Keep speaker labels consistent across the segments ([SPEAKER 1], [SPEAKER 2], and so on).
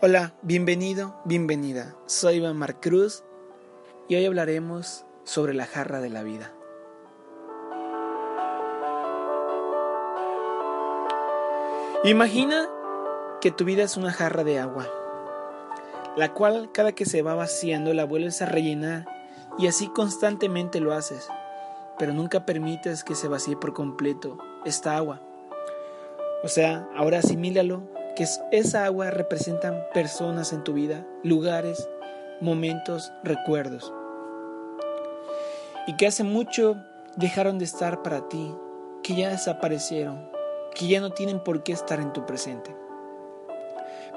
[SPEAKER 1] Hola, bienvenido, bienvenida. Soy Iván Marcruz y hoy hablaremos sobre la jarra de la vida. Imagina que tu vida es una jarra de agua, la cual cada que se va vaciando la vuelves a rellenar y así constantemente lo haces, pero nunca permites que se vacíe por completo esta agua. O sea, ahora asimílalo que esa agua representan personas en tu vida, lugares, momentos, recuerdos. Y que hace mucho dejaron de estar para ti, que ya desaparecieron, que ya no tienen por qué estar en tu presente,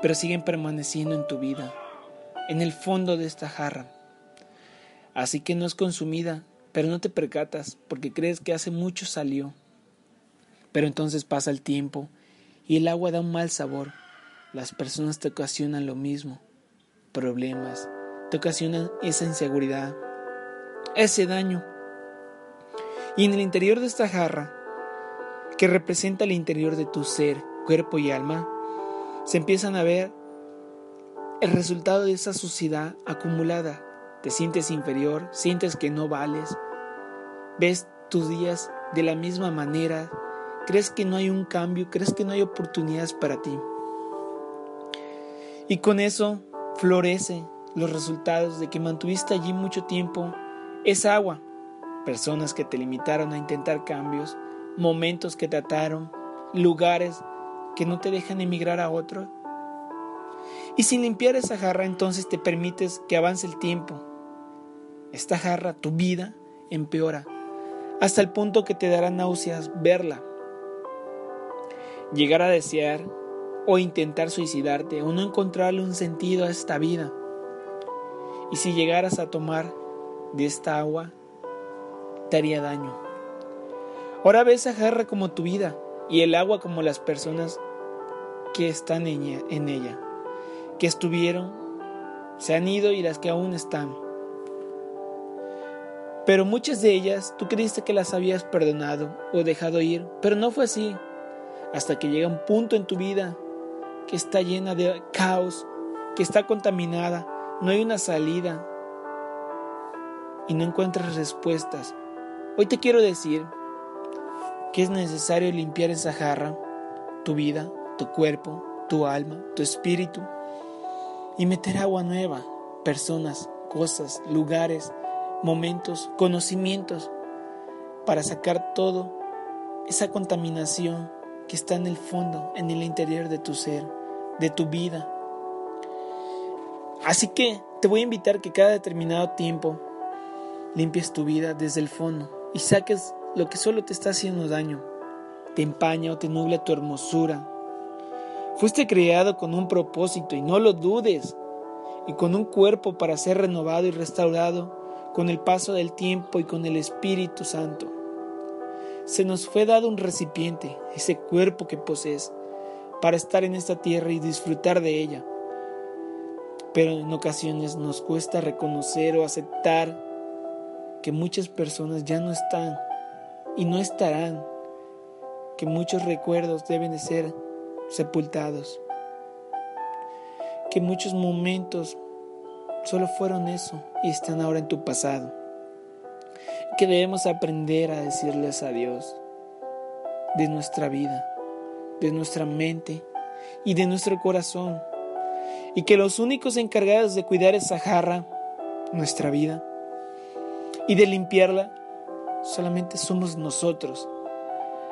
[SPEAKER 1] pero siguen permaneciendo en tu vida, en el fondo de esta jarra. Así que no es consumida, pero no te percatas porque crees que hace mucho salió. Pero entonces pasa el tiempo y el agua da un mal sabor. Las personas te ocasionan lo mismo, problemas, te ocasionan esa inseguridad, ese daño. Y en el interior de esta jarra, que representa el interior de tu ser, cuerpo y alma, se empiezan a ver el resultado de esa suciedad acumulada. Te sientes inferior, sientes que no vales, ves tus días de la misma manera, crees que no hay un cambio, crees que no hay oportunidades para ti. Y con eso florece los resultados de que mantuviste allí mucho tiempo esa agua, personas que te limitaron a intentar cambios, momentos que te ataron, lugares que no te dejan emigrar a otro. Y sin limpiar esa jarra entonces te permites que avance el tiempo. Esta jarra, tu vida, empeora, hasta el punto que te dará náuseas verla llegar a desear o intentar suicidarte o no encontrarle un sentido a esta vida. Y si llegaras a tomar de esta agua, te haría daño. Ahora ves a jarra como tu vida y el agua como las personas que están en ella, que estuvieron, se han ido y las que aún están. Pero muchas de ellas tú creíste que las habías perdonado o dejado ir, pero no fue así hasta que llega un punto en tu vida que está llena de caos, que está contaminada, no hay una salida y no encuentras respuestas. Hoy te quiero decir que es necesario limpiar esa jarra, tu vida, tu cuerpo, tu alma, tu espíritu y meter agua nueva, personas, cosas, lugares, momentos, conocimientos, para sacar todo esa contaminación que está en el fondo, en el interior de tu ser, de tu vida. Así que te voy a invitar que cada determinado tiempo limpies tu vida desde el fondo y saques lo que solo te está haciendo daño, te empaña o te nubla tu hermosura. Fuiste creado con un propósito y no lo dudes, y con un cuerpo para ser renovado y restaurado con el paso del tiempo y con el Espíritu Santo se nos fue dado un recipiente, ese cuerpo que posees, para estar en esta tierra y disfrutar de ella. Pero en ocasiones nos cuesta reconocer o aceptar que muchas personas ya no están y no estarán, que muchos recuerdos deben de ser sepultados, que muchos momentos solo fueron eso y están ahora en tu pasado que debemos aprender a decirles a Dios de nuestra vida, de nuestra mente y de nuestro corazón. Y que los únicos encargados de cuidar esa jarra, nuestra vida, y de limpiarla, solamente somos nosotros.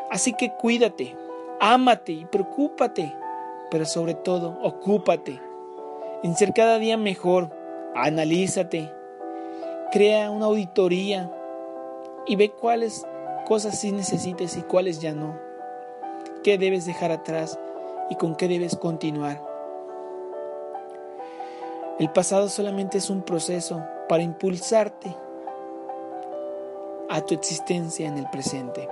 [SPEAKER 1] Así que cuídate, ámate y preocúpate, pero sobre todo ocúpate en ser cada día mejor. Analízate, crea una auditoría y ve cuáles cosas sí necesites y cuáles ya no. ¿Qué debes dejar atrás y con qué debes continuar? El pasado solamente es un proceso para impulsarte a tu existencia en el presente.